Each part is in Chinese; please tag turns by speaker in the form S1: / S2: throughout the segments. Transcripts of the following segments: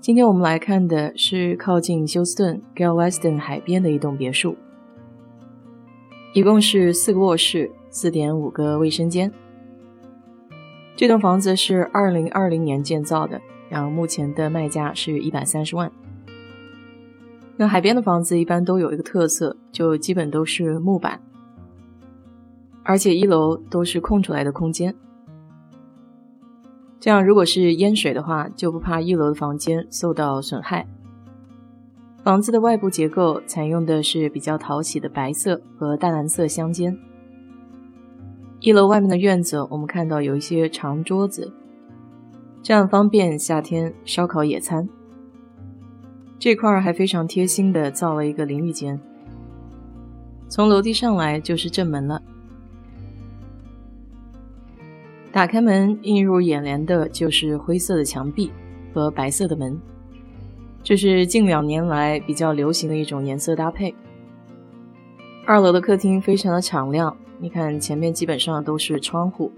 S1: 今天我们来看的是靠近休斯顿 Galveston 海边的一栋别墅，一共是四个卧室，四点五个卫生间。这栋房子是二零二零年建造的，然后目前的卖价是一百三十万。那海边的房子一般都有一个特色，就基本都是木板，而且一楼都是空出来的空间。这样，如果是淹水的话，就不怕一楼的房间受到损害。房子的外部结构采用的是比较讨喜的白色和淡蓝色相间。一楼外面的院子，我们看到有一些长桌子，这样方便夏天烧烤野餐。这块儿还非常贴心的造了一个淋浴间，从楼梯上来就是正门了。打开门，映入眼帘的就是灰色的墙壁和白色的门，这是近两年来比较流行的一种颜色搭配。二楼的客厅非常的敞亮，你看前面基本上都是窗户，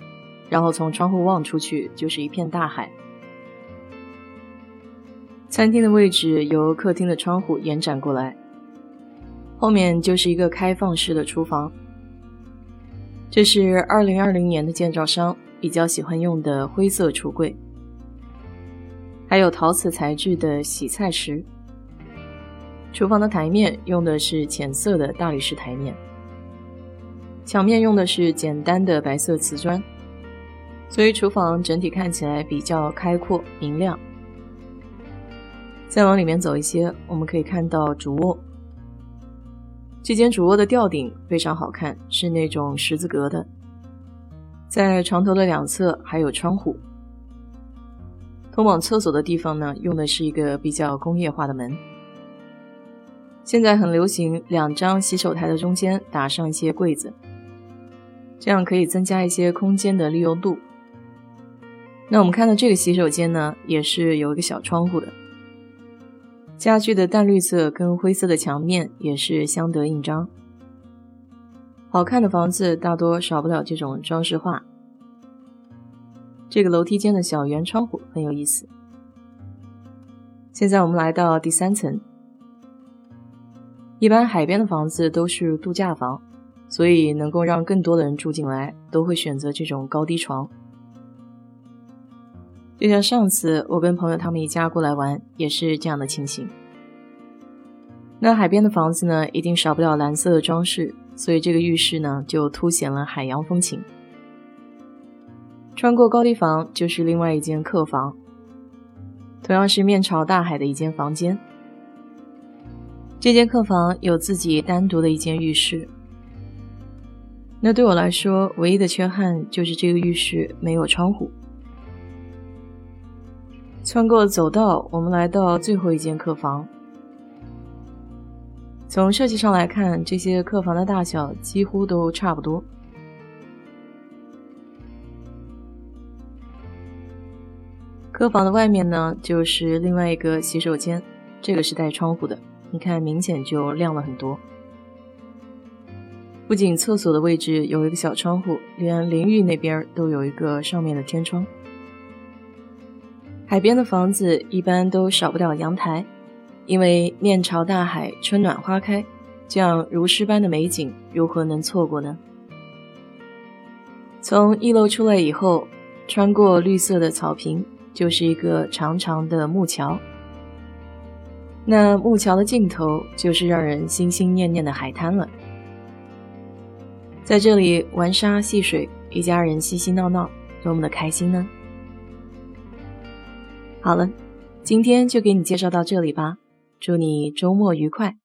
S1: 然后从窗户望出去就是一片大海。餐厅的位置由客厅的窗户延展过来，后面就是一个开放式的厨房。这是二零二零年的建造商。比较喜欢用的灰色橱柜，还有陶瓷材质的洗菜池。厨房的台面用的是浅色的大理石台面，墙面用的是简单的白色瓷砖，所以厨房整体看起来比较开阔明亮。再往里面走一些，我们可以看到主卧。这间主卧的吊顶非常好看，是那种十字格的。在床头的两侧还有窗户，通往厕所的地方呢，用的是一个比较工业化的门。现在很流行两张洗手台的中间打上一些柜子，这样可以增加一些空间的利用度。那我们看到这个洗手间呢，也是有一个小窗户的，家具的淡绿色跟灰色的墙面也是相得益彰。好看的房子大多少不了这种装饰画。这个楼梯间的小圆窗户很有意思。现在我们来到第三层。一般海边的房子都是度假房，所以能够让更多的人住进来，都会选择这种高低床。就像上次我跟朋友他们一家过来玩，也是这样的情形。那海边的房子呢，一定少不了蓝色的装饰。所以这个浴室呢，就凸显了海洋风情。穿过高低房就是另外一间客房，同样是面朝大海的一间房间。这间客房有自己单独的一间浴室。那对我来说，唯一的缺憾就是这个浴室没有窗户。穿过走道，我们来到最后一间客房。从设计上来看，这些客房的大小几乎都差不多。客房的外面呢，就是另外一个洗手间，这个是带窗户的，你看明显就亮了很多。不仅厕所的位置有一个小窗户，连淋浴那边都有一个上面的天窗。海边的房子一般都少不了阳台。因为面朝大海，春暖花开，这样如诗般的美景，如何能错过呢？从一楼出来以后，穿过绿色的草坪，就是一个长长的木桥。那木桥的尽头，就是让人心心念念的海滩了。在这里玩沙戏水，一家人嬉嬉闹闹，多么的开心呢？好了，今天就给你介绍到这里吧。祝你周末愉快。